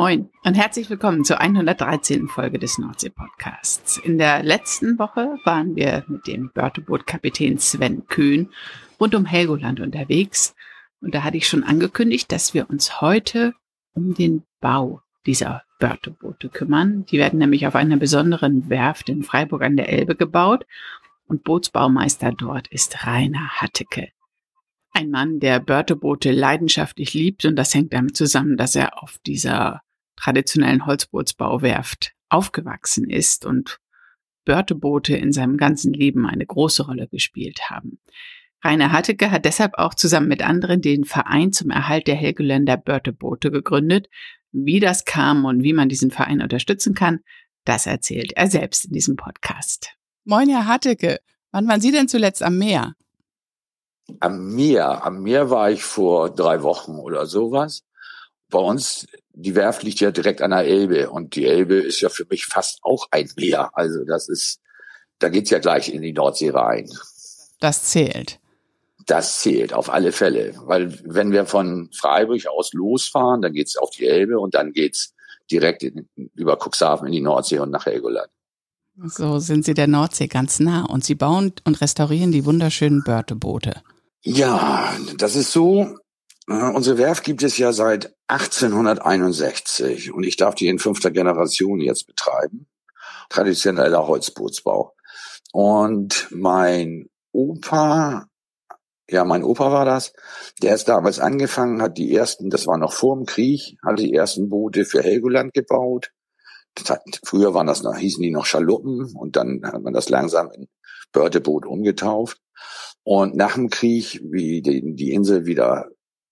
Moin und herzlich willkommen zur 113. Folge des Nordsee-Podcasts. In der letzten Woche waren wir mit dem Börteboot-Kapitän Sven Köhn rund um Helgoland unterwegs. Und da hatte ich schon angekündigt, dass wir uns heute um den Bau dieser Börteboote kümmern. Die werden nämlich auf einer besonderen Werft in Freiburg an der Elbe gebaut. Und Bootsbaumeister dort ist Rainer Hatteke. Ein Mann, der Börteboote leidenschaftlich liebt und das hängt damit zusammen, dass er auf dieser traditionellen Holzbootsbauwerft aufgewachsen ist und Börteboote in seinem ganzen Leben eine große Rolle gespielt haben. Rainer Hatteke hat deshalb auch zusammen mit anderen den Verein zum Erhalt der Helgoländer Börteboote gegründet. Wie das kam und wie man diesen Verein unterstützen kann, das erzählt er selbst in diesem Podcast. Moin, Herr Hatteke. Wann waren Sie denn zuletzt am Meer? Am Meer. Am Meer war ich vor drei Wochen oder sowas. Bei uns, die Werft liegt ja direkt an der Elbe und die Elbe ist ja für mich fast auch ein Meer. Also das ist, da geht's ja gleich in die Nordsee rein. Das zählt. Das zählt auf alle Fälle, weil wenn wir von Freiburg aus losfahren, dann geht's auf die Elbe und dann geht's direkt in, über Cuxhaven in die Nordsee und nach Helgoland. So sind Sie der Nordsee ganz nah und Sie bauen und restaurieren die wunderschönen Börteboote. Ja, das ist so. Unsere Werft gibt es ja seit 1861 und ich darf die in fünfter Generation jetzt betreiben. Traditioneller Holzbootsbau. Und mein Opa, ja, mein Opa war das, der ist damals angefangen, hat die ersten, das war noch vor dem Krieg, hat die ersten Boote für Helgoland gebaut. Hat, früher waren das noch, hießen die noch Schaluppen und dann hat man das langsam in Börteboot umgetauft. Und nach dem Krieg, wie die, die Insel wieder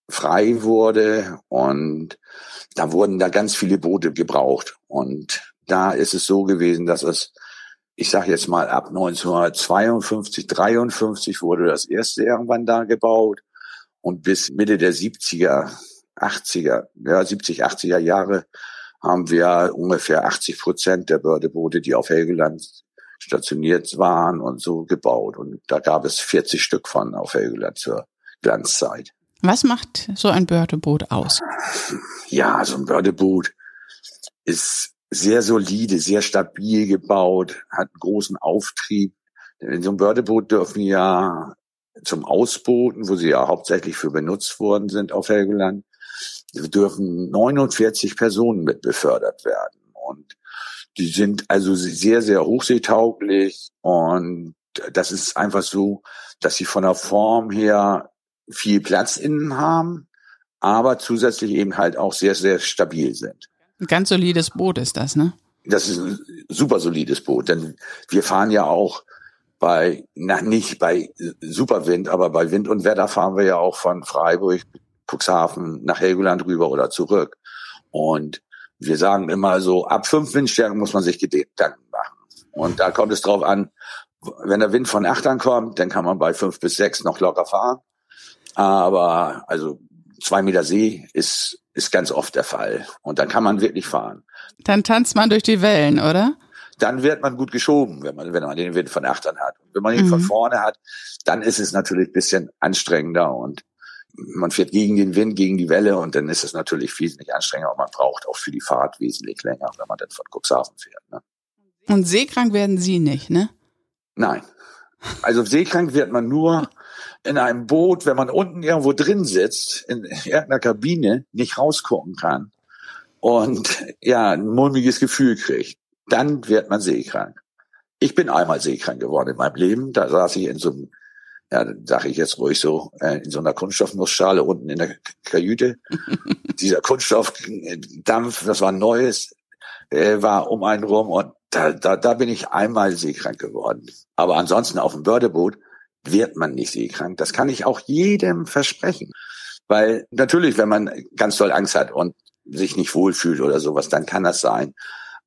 frei wurde und da wurden da ganz viele Boote gebraucht. Und da ist es so gewesen, dass es, ich sage jetzt mal, ab 1952, 53 wurde das erste irgendwann da gebaut und bis Mitte der 70er, 80er, ja 70, 80er Jahre haben wir ungefähr 80 Prozent der Bördeboote, die auf Helgeland stationiert waren und so gebaut. Und da gab es 40 Stück von auf Helgoland zur Glanzzeit. Was macht so ein Bördeboot aus? Ja, so ein Bördeboot ist sehr solide, sehr stabil gebaut, hat einen großen Auftrieb. In so einem Bördeboot dürfen ja zum Ausbooten, wo sie ja hauptsächlich für benutzt worden sind auf Helgoland, dürfen 49 Personen mit befördert werden. Und die sind also sehr, sehr hochseetauglich und das ist einfach so, dass sie von der Form her viel Platz innen haben, aber zusätzlich eben halt auch sehr, sehr stabil sind. Ein ganz solides Boot ist das, ne? Das ist ein super solides Boot, denn wir fahren ja auch bei, na nicht bei Superwind, aber bei Wind und Wetter fahren wir ja auch von Freiburg, Cuxhaven nach Helgoland rüber oder zurück. Und wir sagen immer so, ab fünf Windstärken muss man sich Gedanken machen. Und da kommt es drauf an, wenn der Wind von acht ankommt, dann kann man bei fünf bis sechs noch locker fahren. Aber also zwei Meter See ist, ist ganz oft der Fall. Und dann kann man wirklich fahren. Dann tanzt man durch die Wellen, oder? Dann wird man gut geschoben, wenn man, wenn man den Wind von achtern hat. Und wenn man ihn mhm. von vorne hat, dann ist es natürlich bisschen anstrengender und man fährt gegen den Wind, gegen die Welle und dann ist es natürlich wesentlich anstrengender und man braucht auch für die Fahrt wesentlich länger, wenn man dann von Cuxhaven fährt. Ne? Und seekrank werden Sie nicht, ne? Nein. Also seekrank wird man nur in einem Boot, wenn man unten irgendwo drin sitzt, in irgendeiner Kabine, nicht rausgucken kann und ja, ein mulmiges Gefühl kriegt. Dann wird man seekrank. Ich bin einmal seekrank geworden in meinem Leben. Da saß ich in so einem ja, sage ich jetzt ruhig so, äh, in so einer Kunststoffnussschale unten in der Kajüte. Dieser Kunststoffdampf, das war Neues, äh, war um einen rum und da, da, da bin ich einmal seekrank geworden. Aber ansonsten auf dem Bördeboot wird man nicht seekrank. Das kann ich auch jedem versprechen. Weil natürlich, wenn man ganz doll Angst hat und sich nicht wohlfühlt oder sowas, dann kann das sein.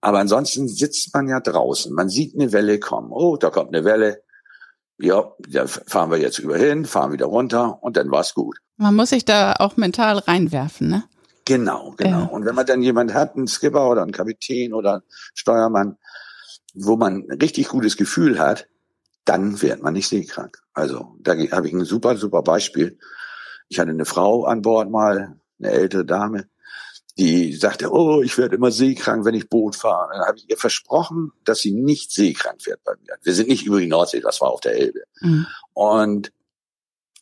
Aber ansonsten sitzt man ja draußen. Man sieht eine Welle kommen. Oh, da kommt eine Welle ja, da fahren wir jetzt über hin, fahren wieder runter und dann war's gut. Man muss sich da auch mental reinwerfen, ne? Genau, genau. Ja. Und wenn man dann jemand hat, einen Skipper oder einen Kapitän oder einen Steuermann, wo man ein richtig gutes Gefühl hat, dann wird man nicht seekrank. Also da habe ich ein super, super Beispiel. Ich hatte eine Frau an Bord mal, eine ältere Dame, die sagte, oh, ich werde immer seekrank, wenn ich Boot fahre. Dann habe ich ihr versprochen, dass sie nicht seekrank wird bei mir. Wir sind nicht über die Nordsee, das war auf der Elbe. Mhm. Und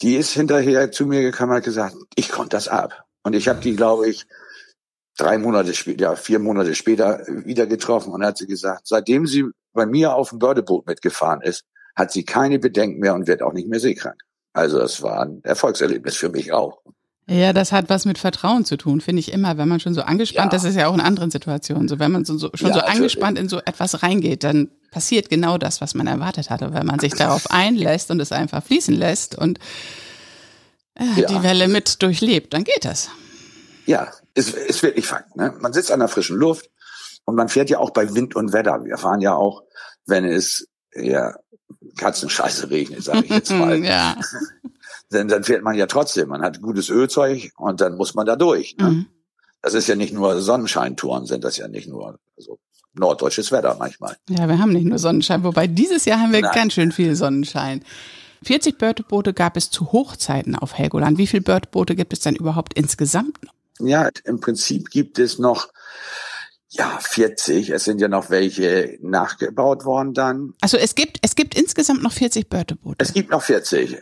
die ist hinterher zu mir gekommen und hat gesagt, ich konnte das ab. Und ich habe die, glaube ich, drei Monate später, ja, vier Monate später wieder getroffen und hat sie gesagt, seitdem sie bei mir auf dem Bördeboot mitgefahren ist, hat sie keine Bedenken mehr und wird auch nicht mehr seekrank. Also das war ein Erfolgserlebnis für mich auch. Ja, das hat was mit Vertrauen zu tun, finde ich immer. Wenn man schon so angespannt, ja. das ist ja auch in anderen Situationen so, wenn man so, so schon ja, so angespannt in so etwas reingeht, dann passiert genau das, was man erwartet hatte. Wenn man sich darauf einlässt und es einfach fließen lässt und äh, ja. die Welle mit durchlebt, dann geht das. Ja, ist, ist wirklich Fakt. Ne? Man sitzt an der frischen Luft und man fährt ja auch bei Wind und Wetter. Wir fahren ja auch, wenn es ja Katzenscheiße regnet, sage ich jetzt mal. ja. Denn dann fährt man ja trotzdem. Man hat gutes Ölzeug und dann muss man da durch. Ne? Mhm. Das ist ja nicht nur Sonnenscheintouren, sind das ja nicht nur also norddeutsches Wetter manchmal. Ja, wir haben nicht nur Sonnenschein, wobei dieses Jahr haben wir Nein. ganz schön viel Sonnenschein. 40 Börteboote gab es zu Hochzeiten auf Helgoland. Wie viele Börteboote gibt es denn überhaupt insgesamt noch? Ja, im Prinzip gibt es noch ja, 40. Es sind ja noch welche nachgebaut worden dann. Also es gibt, es gibt insgesamt noch 40 Börteboote. Es gibt noch 40.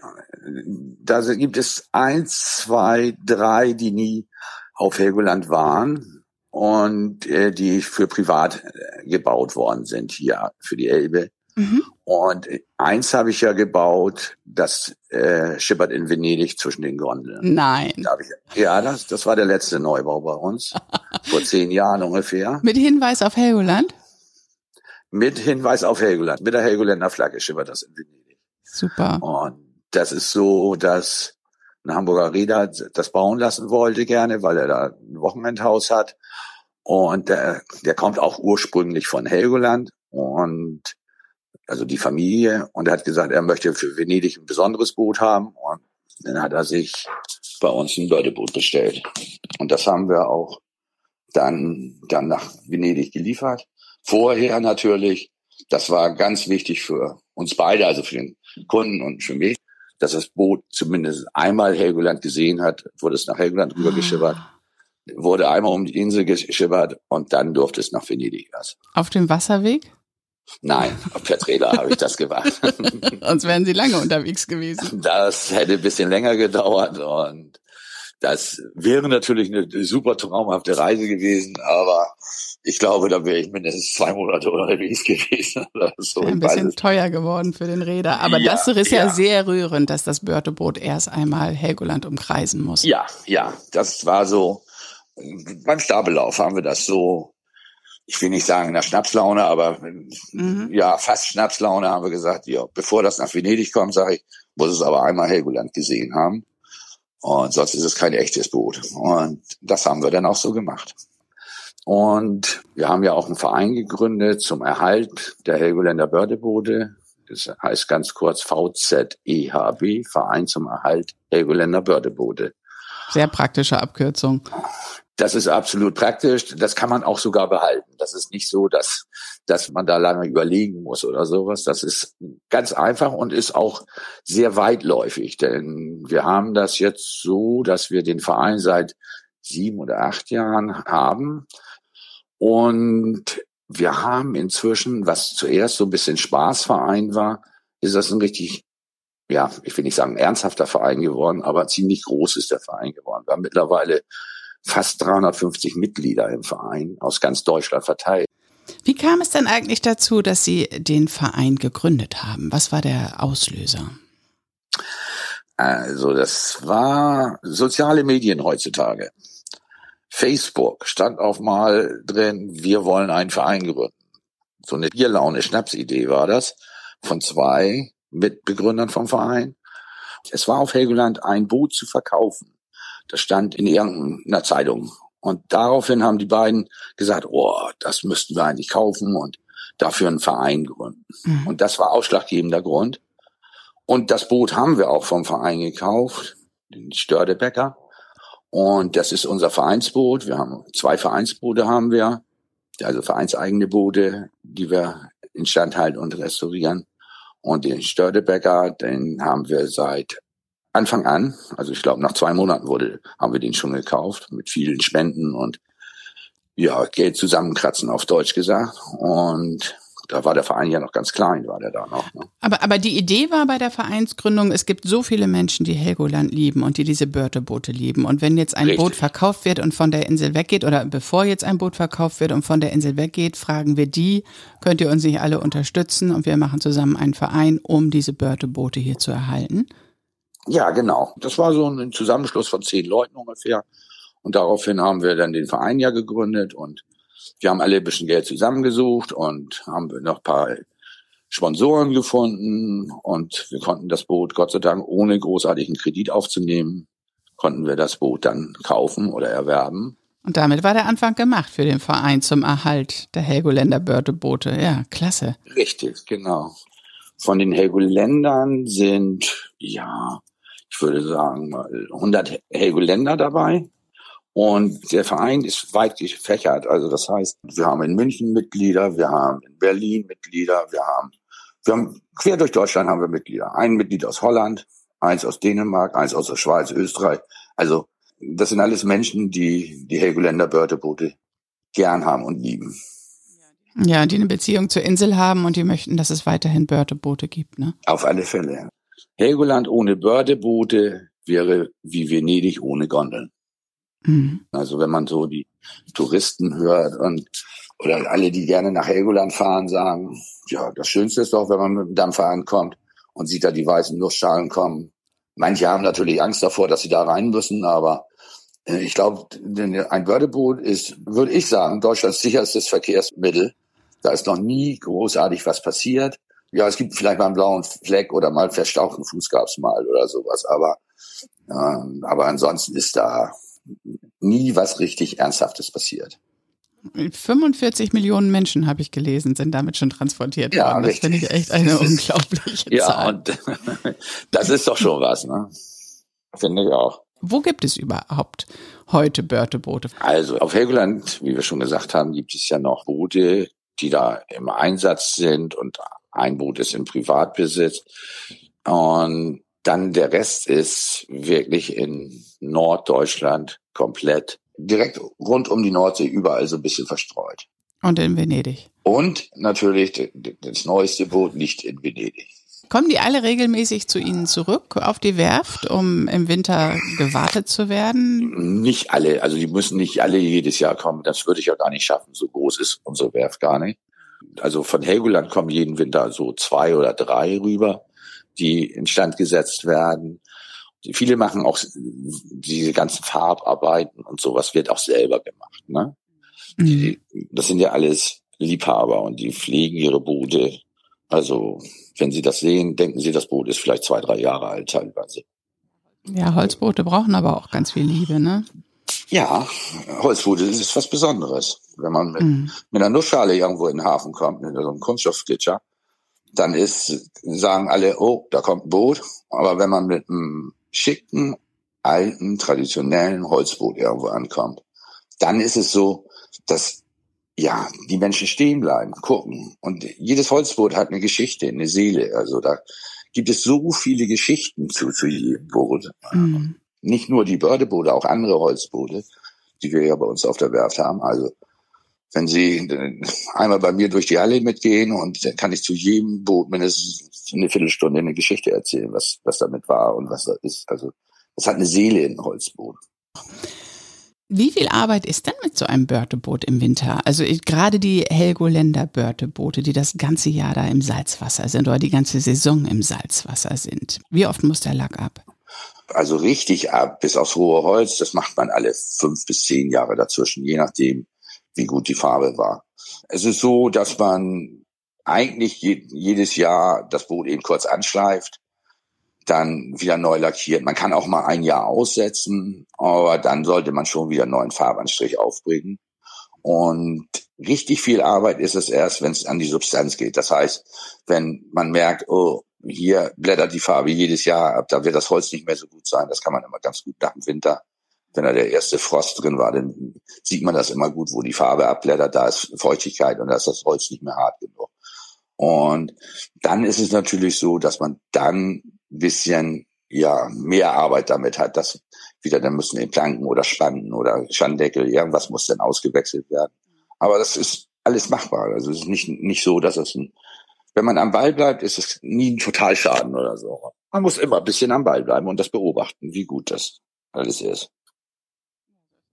Da gibt es eins, zwei, drei, die nie auf Helgoland waren und äh, die für privat äh, gebaut worden sind hier für die Elbe. Mhm. Und eins habe ich ja gebaut, das äh, schippert in Venedig zwischen den Gondeln. Nein. Da ich, ja, das, das war der letzte Neubau bei uns. vor zehn Jahren ungefähr. Mit Hinweis auf Helgoland? Mit Hinweis auf Helgoland. Mit der Helgoländer Flagge schippert das in Venedig. Super. Und das ist so, dass ein Hamburger Reeder das bauen lassen wollte gerne, weil er da ein Wochenendhaus hat. Und der, der kommt auch ursprünglich von Helgoland. Und also die Familie, und er hat gesagt, er möchte für Venedig ein besonderes Boot haben. Und dann hat er sich bei uns ein Bördeboot bestellt. Und das haben wir auch dann, dann nach Venedig geliefert. Vorher natürlich, das war ganz wichtig für uns beide, also für den Kunden und für mich, dass das Boot zumindest einmal Helgoland gesehen hat, wurde es nach Helgoland rübergeschippert, ah. wurde einmal um die Insel geschippert und dann durfte es nach Venedig erst. Auf dem Wasserweg? Nein, per Trailer habe ich das gemacht. Sonst wären Sie lange unterwegs gewesen. Das hätte ein bisschen länger gedauert und das wäre natürlich eine super traumhafte Reise gewesen, aber ich glaube, da wäre ich mindestens zwei Monate unterwegs gewesen. Oder so. Ein bisschen teuer geworden für den Räder. Aber ja, das ist ja, ja, sehr rührend, dass das Börteboot erst einmal Helgoland umkreisen muss. Ja, ja, das war so. Beim Stabellauf haben wir das so ich will nicht sagen nach Schnapslaune, aber mhm. ja, fast Schnapslaune haben wir gesagt, ja, bevor das nach Venedig kommt, sage ich, muss es aber einmal Helgoland gesehen haben. Und sonst ist es kein echtes Boot. Und das haben wir dann auch so gemacht. Und wir haben ja auch einen Verein gegründet zum Erhalt der Helgoländer Bördeboote. Das heißt ganz kurz VZEHB, Verein zum Erhalt Helgoländer Bördeboote. Sehr praktische Abkürzung. Das ist absolut praktisch. Das kann man auch sogar behalten. Das ist nicht so, dass, dass man da lange überlegen muss oder sowas. Das ist ganz einfach und ist auch sehr weitläufig. Denn wir haben das jetzt so, dass wir den Verein seit sieben oder acht Jahren haben. Und wir haben inzwischen, was zuerst so ein bisschen Spaßverein war, ist das ein richtig, ja, ich will nicht sagen ernsthafter Verein geworden, aber ziemlich groß ist der Verein geworden. Wir haben mittlerweile fast 350 Mitglieder im Verein aus ganz Deutschland verteilt. Wie kam es denn eigentlich dazu, dass Sie den Verein gegründet haben? Was war der Auslöser? Also das war soziale Medien heutzutage. Facebook stand auf mal drin, wir wollen einen Verein gründen. So eine Bierlaune Schnapsidee war das von zwei Mitbegründern vom Verein. Es war auf Helgoland ein Boot zu verkaufen. Das stand in irgendeiner Zeitung. Und daraufhin haben die beiden gesagt, oh, das müssten wir eigentlich kaufen und dafür einen Verein gründen. Mhm. Und das war ausschlaggebender Grund. Und das Boot haben wir auch vom Verein gekauft, den Stördebecker. Und das ist unser Vereinsboot. Wir haben zwei Vereinsboote haben wir, also vereinseigene Boote, die wir instand halten und restaurieren. Und den Stördebecker, den haben wir seit Anfang an, also ich glaube nach zwei Monaten wurde, haben wir den schon gekauft mit vielen Spenden und ja, Geld zusammenkratzen auf Deutsch gesagt. Und da war der Verein ja noch ganz klein, war der da noch. Ne? Aber, aber die Idee war bei der Vereinsgründung, es gibt so viele Menschen, die Helgoland lieben und die diese Börteboote lieben. Und wenn jetzt ein Richtig. Boot verkauft wird und von der Insel weggeht, oder bevor jetzt ein Boot verkauft wird und von der Insel weggeht, fragen wir die, könnt ihr uns nicht alle unterstützen? Und wir machen zusammen einen Verein, um diese Börteboote hier zu erhalten. Ja, genau. Das war so ein Zusammenschluss von zehn Leuten ungefähr. Und daraufhin haben wir dann den Verein ja gegründet und wir haben alle ein bisschen Geld zusammengesucht und haben noch ein paar Sponsoren gefunden und wir konnten das Boot, Gott sei Dank, ohne großartigen Kredit aufzunehmen, konnten wir das Boot dann kaufen oder erwerben. Und damit war der Anfang gemacht für den Verein zum Erhalt der Helgoländer Börteboote. Ja, klasse. Richtig, genau. Von den Helgoländern sind, ja, ich würde sagen, 100 Helgoländer dabei. Und der Verein ist weit gefächert. Also das heißt, wir haben in München Mitglieder, wir haben in Berlin Mitglieder, wir haben, wir haben quer durch Deutschland haben wir Mitglieder. Ein Mitglied aus Holland, eins aus Dänemark, eins aus der Schweiz, Österreich. Also das sind alles Menschen, die die Helgoländer Börteboote gern haben und lieben. Ja, die eine Beziehung zur Insel haben und die möchten, dass es weiterhin Börteboote gibt, ne? Auf alle Fälle. Helgoland ohne Bördeboote wäre wie Venedig ohne Gondeln. Mhm. Also wenn man so die Touristen hört und oder alle, die gerne nach Helgoland fahren, sagen, ja, das Schönste ist doch, wenn man mit dem Dampfer ankommt und sieht da die weißen Nussschalen kommen. Manche haben natürlich Angst davor, dass sie da rein müssen, aber äh, ich glaube, ein Bördeboot ist, würde ich sagen, Deutschlands sicherstes Verkehrsmittel. Da ist noch nie großartig was passiert. Ja, es gibt vielleicht mal einen blauen Fleck oder mal einen verstauchten Fuß gab's mal oder sowas, aber, äh, aber ansonsten ist da nie was richtig Ernsthaftes passiert. 45 Millionen Menschen, habe ich gelesen, sind damit schon transportiert ja, worden. Das finde ich echt eine unglaubliche ja, Zahl. Ja, und das ist doch schon was, ne? Finde ich auch. Wo gibt es überhaupt heute Börteboote? Also auf Helgoland, wie wir schon gesagt haben, gibt es ja noch Boote, die da im Einsatz sind und ein Boot ist im Privatbesitz. Und dann der Rest ist wirklich in Norddeutschland komplett direkt rund um die Nordsee überall so ein bisschen verstreut. Und in Venedig. Und natürlich das neueste Boot nicht in Venedig. Kommen die alle regelmäßig zu Ihnen zurück auf die Werft, um im Winter gewartet zu werden? Nicht alle, also die müssen nicht alle jedes Jahr kommen. Das würde ich ja gar nicht schaffen. So groß ist unsere Werft gar nicht. Also von Helgoland kommen jeden Winter so zwei oder drei rüber die instand gesetzt werden. Viele machen auch diese ganzen Farbarbeiten und sowas wird auch selber gemacht. Ne? Mhm. Die, das sind ja alles Liebhaber und die pflegen ihre Boote. Also wenn sie das sehen, denken sie, das Boot ist vielleicht zwei, drei Jahre alt teilweise. Ja, Holzboote brauchen aber auch ganz viel Liebe, ne? Ja, Holzboote ist was Besonderes. Wenn man mit, mhm. mit einer Nussschale irgendwo in den Hafen kommt, mit so einem Kunststoffglitscher, dann ist, sagen alle, oh, da kommt ein Boot. Aber wenn man mit einem schicken, alten, traditionellen Holzboot irgendwo ankommt, dann ist es so, dass ja, die Menschen stehen bleiben, gucken. Und jedes Holzboot hat eine Geschichte, eine Seele. Also da gibt es so viele Geschichten zu, zu jedem Boot. Mhm. Nicht nur die Bördeboote, auch andere Holzboote, die wir ja bei uns auf der Werft haben. Also wenn Sie einmal bei mir durch die Halle mitgehen und dann kann ich zu jedem Boot mindestens eine Viertelstunde eine Geschichte erzählen, was, was damit war und was da ist. Also das hat eine Seele in Holzboot. Wie viel Arbeit ist denn mit so einem Börteboot im Winter? Also gerade die Helgoländer Börteboote, die das ganze Jahr da im Salzwasser sind oder die ganze Saison im Salzwasser sind. Wie oft muss der Lack ab? Also richtig ab, bis aufs hohe Holz, das macht man alle fünf bis zehn Jahre dazwischen, je nachdem, wie gut die Farbe war. Es ist so, dass man eigentlich je, jedes Jahr das Boot eben kurz anschleift, dann wieder neu lackiert. Man kann auch mal ein Jahr aussetzen, aber dann sollte man schon wieder einen neuen Farbanstrich aufbringen. Und richtig viel Arbeit ist es erst, wenn es an die Substanz geht. Das heißt, wenn man merkt, oh, hier blättert die Farbe jedes Jahr ab, da wird das Holz nicht mehr so gut sein. Das kann man immer ganz gut nach dem Winter. Wenn da der erste Frost drin war, dann sieht man das immer gut, wo die Farbe abblättert, da ist Feuchtigkeit und da ist das Holz nicht mehr hart genug. Und dann ist es natürlich so, dass man dann ein bisschen ja mehr Arbeit damit hat, dass wieder dann müssen den Planken oder Spannen oder Schandeckel, irgendwas muss dann ausgewechselt werden. Aber das ist alles machbar. Also es ist nicht, nicht so, dass es ein, wenn man am Ball bleibt, ist es nie ein Totalschaden oder so. Man muss immer ein bisschen am Ball bleiben und das beobachten, wie gut das alles ist.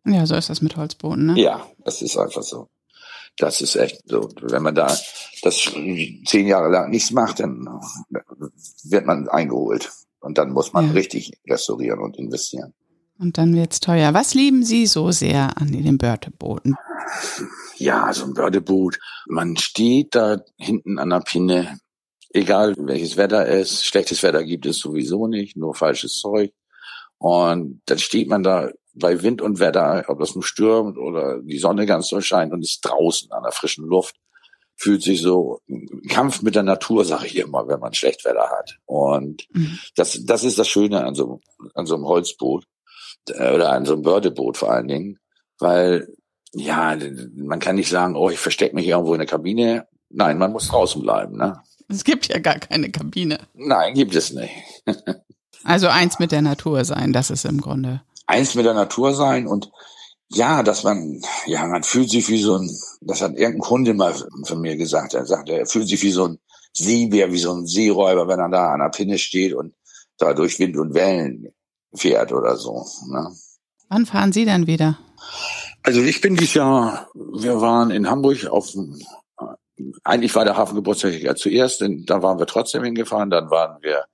Ja, so ist das mit Holzbooten, ne? Ja, das ist einfach so. Das ist echt so. Wenn man da das zehn Jahre lang nichts macht, dann wird man eingeholt. Und dann muss man ja. richtig restaurieren und investieren. Und dann wird's teuer. Was lieben Sie so sehr an den Börtebooten? Ja, so ein Bördeboot. Man steht da hinten an der Pinne, egal welches Wetter ist. Schlechtes Wetter gibt es sowieso nicht, nur falsches Zeug. Und dann steht man da bei Wind und Wetter, ob das nur stürmt oder die Sonne ganz doll scheint und ist draußen an der frischen Luft, fühlt sich so ein Kampf mit der Natur, sage ich immer, wenn man schlecht Wetter hat. Und mhm. das, das ist das Schöne an so, an so einem Holzboot äh, oder an so einem Bördeboot vor allen Dingen, weil ja, man kann nicht sagen, oh, ich verstecke mich irgendwo in der Kabine. Nein, man muss draußen bleiben. Ne? Es gibt ja gar keine Kabine. Nein, gibt es nicht. also eins mit der Natur sein, das ist im Grunde. Eins mit der Natur sein und ja, dass man, ja, man fühlt sich wie so ein, das hat irgendein Kunde mal von mir gesagt, er sagte, er fühlt sich wie so ein Seebär, wie so ein Seeräuber, wenn er da an der Pinne steht und da durch Wind und Wellen fährt oder so. Ne? Wann fahren Sie dann wieder? Also ich bin dieses Jahr, wir waren in Hamburg auf eigentlich war der Hafengeburtstag ja zuerst, denn da waren wir trotzdem hingefahren, dann waren wir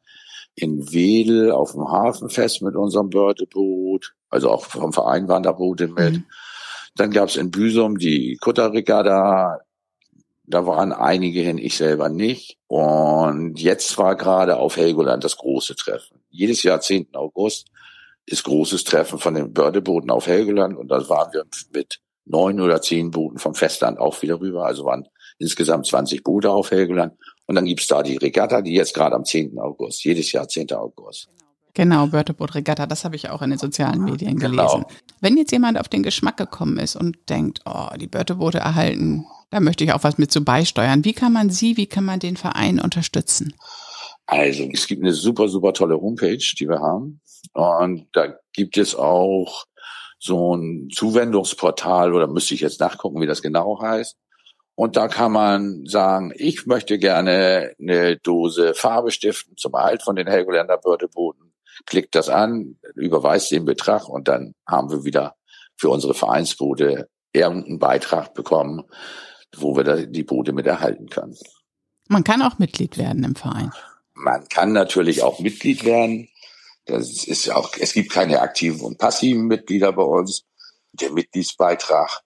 in Wedel auf dem Hafenfest mit unserem Bördeboot, also auch vom Verein waren da Boote mit. Mhm. Dann gab's in Büsum die Kutterregatta, da waren einige hin, ich selber nicht. Und jetzt war gerade auf Helgoland das große Treffen. Jedes Jahr 10. August ist großes Treffen von den Bördebooten auf Helgoland und da waren wir mit neun oder zehn Booten vom Festland auch wieder rüber. Also waren insgesamt 20 Boote auf Helgoland. Und dann gibt's da die Regatta, die jetzt gerade am 10. August, jedes Jahr 10. August. Genau, Börteboot-Regatta, das habe ich auch in den sozialen Medien gelesen. Genau. Wenn jetzt jemand auf den Geschmack gekommen ist und denkt, oh, die Börteboote erhalten, da möchte ich auch was mit zu beisteuern. Wie kann man sie, wie kann man den Verein unterstützen? Also, es gibt eine super, super tolle Homepage, die wir haben. Und da gibt es auch so ein Zuwendungsportal, oder müsste ich jetzt nachgucken, wie das genau heißt. Und da kann man sagen, ich möchte gerne eine Dose Farbe stiften zum Erhalt von den Helgoländer Bördeboten. Klickt das an, überweist den Betrag und dann haben wir wieder für unsere Vereinsboote irgendeinen Beitrag bekommen, wo wir die Boote mit erhalten können. Man kann auch Mitglied werden im Verein. Man kann natürlich auch Mitglied werden. Das ist auch, es gibt keine aktiven und passiven Mitglieder bei uns. Der Mitgliedsbeitrag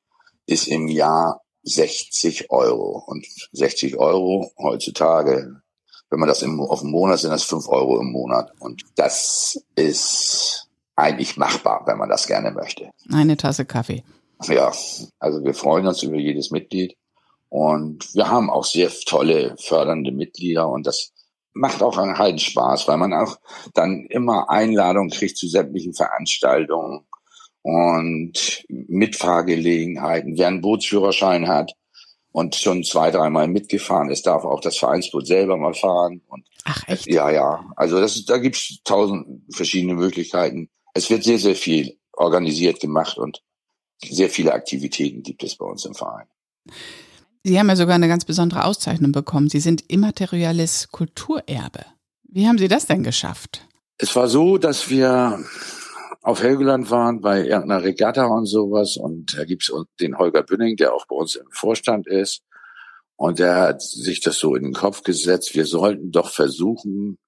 ist im Jahr 60 Euro. Und 60 Euro heutzutage, wenn man das im, auf dem Monat sind, das 5 Euro im Monat. Und das ist eigentlich machbar, wenn man das gerne möchte. Eine Tasse Kaffee. Ja, also wir freuen uns über jedes Mitglied. Und wir haben auch sehr tolle fördernde Mitglieder und das macht auch einen Spaß, weil man auch dann immer Einladungen kriegt zu sämtlichen Veranstaltungen und Mitfahrgelegenheiten. Wer einen Bootsführerschein hat und schon zwei, dreimal mitgefahren ist, darf auch das Vereinsboot selber mal fahren. Und Ach echt? Ja, ja. Also das da gibt's tausend verschiedene Möglichkeiten. Es wird sehr, sehr viel organisiert gemacht und sehr viele Aktivitäten gibt es bei uns im Verein. Sie haben ja sogar eine ganz besondere Auszeichnung bekommen. Sie sind immaterielles Kulturerbe. Wie haben Sie das denn geschafft? Es war so, dass wir auf Helgoland waren bei irgendeiner Regatta und sowas und da gibt's den Holger Bünning, der auch bei uns im Vorstand ist und der hat sich das so in den Kopf gesetzt, wir sollten doch versuchen,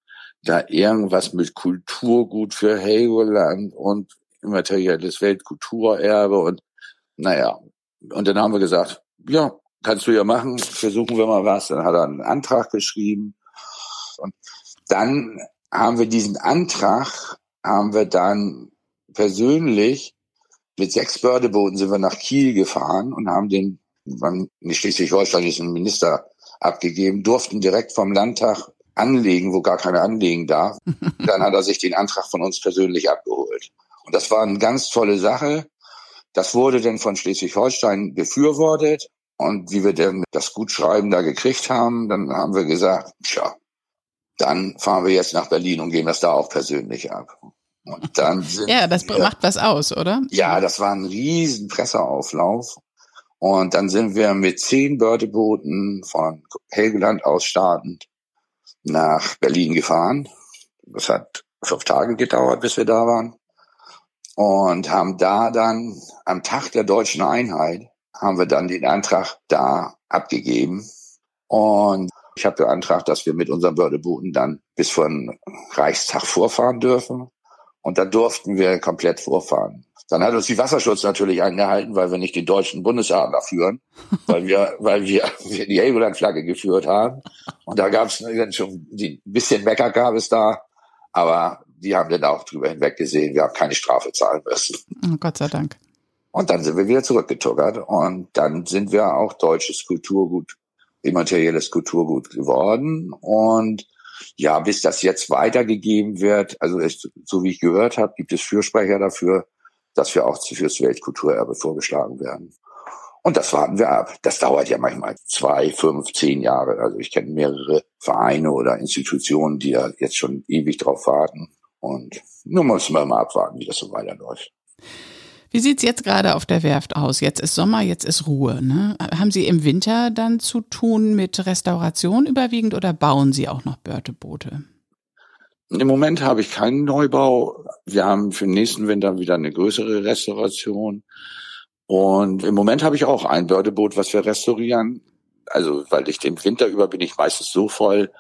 da irgendwas mit Kulturgut für Helgoland und immaterielles Weltkulturerbe und naja, und dann haben wir gesagt, ja, kannst du ja machen, versuchen wir mal was. Dann hat er einen Antrag geschrieben. Und dann haben wir diesen Antrag, haben wir dann persönlich mit sechs Bördebooten sind wir nach Kiel gefahren und haben den beim Schleswig-Holstein ist ein Minister abgegeben, durften direkt vom Landtag anlegen, wo gar keiner anlegen darf. Dann hat er sich den Antrag von uns persönlich abgeholt. Und das war eine ganz tolle Sache. Das wurde dann von Schleswig-Holstein befürwortet. Und wie wir denn das Gutschreiben da gekriegt haben, dann haben wir gesagt, tja, dann fahren wir jetzt nach Berlin und gehen das da auch persönlich ab. Und dann sind ja, das wir, macht was aus, oder? Ja, das war ein riesen Presseauflauf. Und dann sind wir mit zehn Bördebooten von Helgeland aus startend nach Berlin gefahren. Das hat fünf Tage gedauert, bis wir da waren. Und haben da dann am Tag der deutschen Einheit haben wir dann den Antrag da abgegeben. Und ich habe beantragt, dass wir mit unseren Bördebooten dann bis von Reichstag vorfahren dürfen. Und da durften wir komplett vorfahren. Dann hat uns die Wasserschutz natürlich angehalten, weil wir nicht den deutschen Bundesadler führen, weil wir, weil wir, wir die Helgoland-Flagge geführt haben. Und da gab es schon ein bisschen Mecker gab es da, aber die haben dann auch drüber hinweggesehen. Wir haben keine Strafe zahlen müssen. Oh, Gott sei Dank. Und dann sind wir wieder zurückgetuckert und dann sind wir auch deutsches Kulturgut, immaterielles Kulturgut geworden und ja, bis das jetzt weitergegeben wird, also ich, so wie ich gehört habe, gibt es Fürsprecher dafür, dass wir auch fürs Weltkulturerbe vorgeschlagen werden. Und das warten wir ab. Das dauert ja manchmal zwei, fünf, zehn Jahre. Also ich kenne mehrere Vereine oder Institutionen, die ja jetzt schon ewig drauf warten. Und nur müssen wir mal abwarten, wie das so weiterläuft. Wie sieht's jetzt gerade auf der Werft aus? Jetzt ist Sommer, jetzt ist Ruhe. Ne? Haben Sie im Winter dann zu tun mit Restauration überwiegend oder bauen Sie auch noch Börteboote? Im Moment habe ich keinen Neubau. Wir haben für den nächsten Winter wieder eine größere Restauration. Und im Moment habe ich auch ein Bördeboot, was wir restaurieren. Also, weil ich den Winter über bin ich meistens so voll,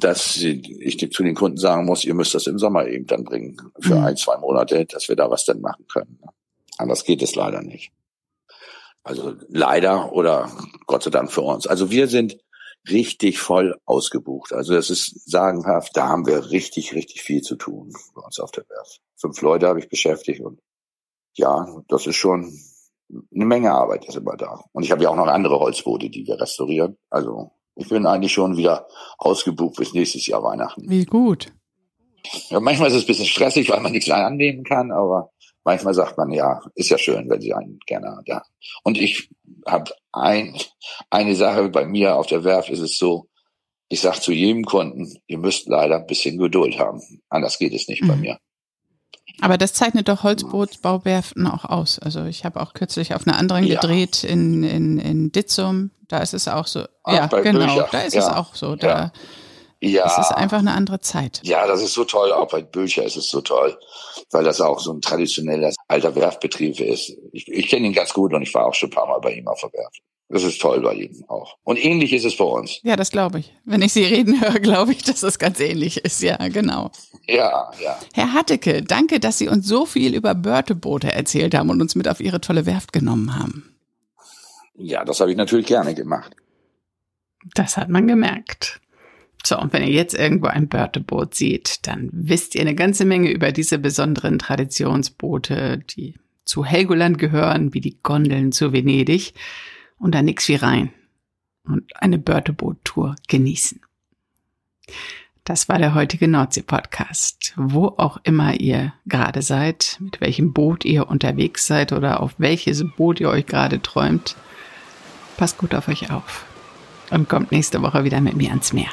dass ich zu den Kunden sagen muss, ihr müsst das im Sommer eben dann bringen. Für mhm. ein, zwei Monate, dass wir da was dann machen können. Anders geht es leider nicht. Also leider oder Gott sei Dank für uns. Also wir sind richtig voll ausgebucht. Also das ist sagenhaft. Da haben wir richtig, richtig viel zu tun bei uns auf der Werft. Fünf Leute habe ich beschäftigt und ja, das ist schon eine Menge Arbeit ist immer da. Und ich habe ja auch noch andere Holzboote, die wir restaurieren. Also ich bin eigentlich schon wieder ausgebucht bis nächstes Jahr Weihnachten. Wie gut. Ja, manchmal ist es ein bisschen stressig, weil man nichts annehmen kann, aber manchmal sagt man, ja, ist ja schön, wenn sie einen gerne da. Und ich habe ein, eine Sache bei mir auf der Werft ist es so, ich sage zu jedem Kunden, ihr müsst leider ein bisschen Geduld haben. Anders geht es nicht mhm. bei mir. Aber das zeichnet doch Holzbootsbauwerften auch aus. Also ich habe auch kürzlich auf einer anderen ja. gedreht in, in, in Ditzum. Da ist es auch so. Ach, ja, genau. Bülcher. Da ist ja. es auch so. Da ja. Es ist einfach eine andere Zeit. Ja, das ist so toll. Auch bei Bülcher ist es so toll, weil das auch so ein traditioneller alter Werftbetrieb ist. Ich, ich kenne ihn ganz gut und ich war auch schon ein paar Mal bei ihm auf der Werft. Das ist toll bei ihm auch. Und ähnlich ist es bei uns. Ja, das glaube ich. Wenn ich Sie reden höre, glaube ich, dass das ganz ähnlich ist. Ja, genau. Ja, ja. Herr Hatteke, danke, dass Sie uns so viel über Börteboote erzählt haben und uns mit auf Ihre tolle Werft genommen haben. Ja, das habe ich natürlich gerne gemacht. Das hat man gemerkt. So, und wenn ihr jetzt irgendwo ein Börteboot seht, dann wisst ihr eine ganze Menge über diese besonderen Traditionsboote, die zu Helgoland gehören, wie die Gondeln zu Venedig. Und da nix wie rein und eine Börteboot-Tour genießen. Das war der heutige Nordsee-Podcast. Wo auch immer ihr gerade seid, mit welchem Boot ihr unterwegs seid oder auf welches Boot ihr euch gerade träumt, passt gut auf euch auf und kommt nächste Woche wieder mit mir ans Meer.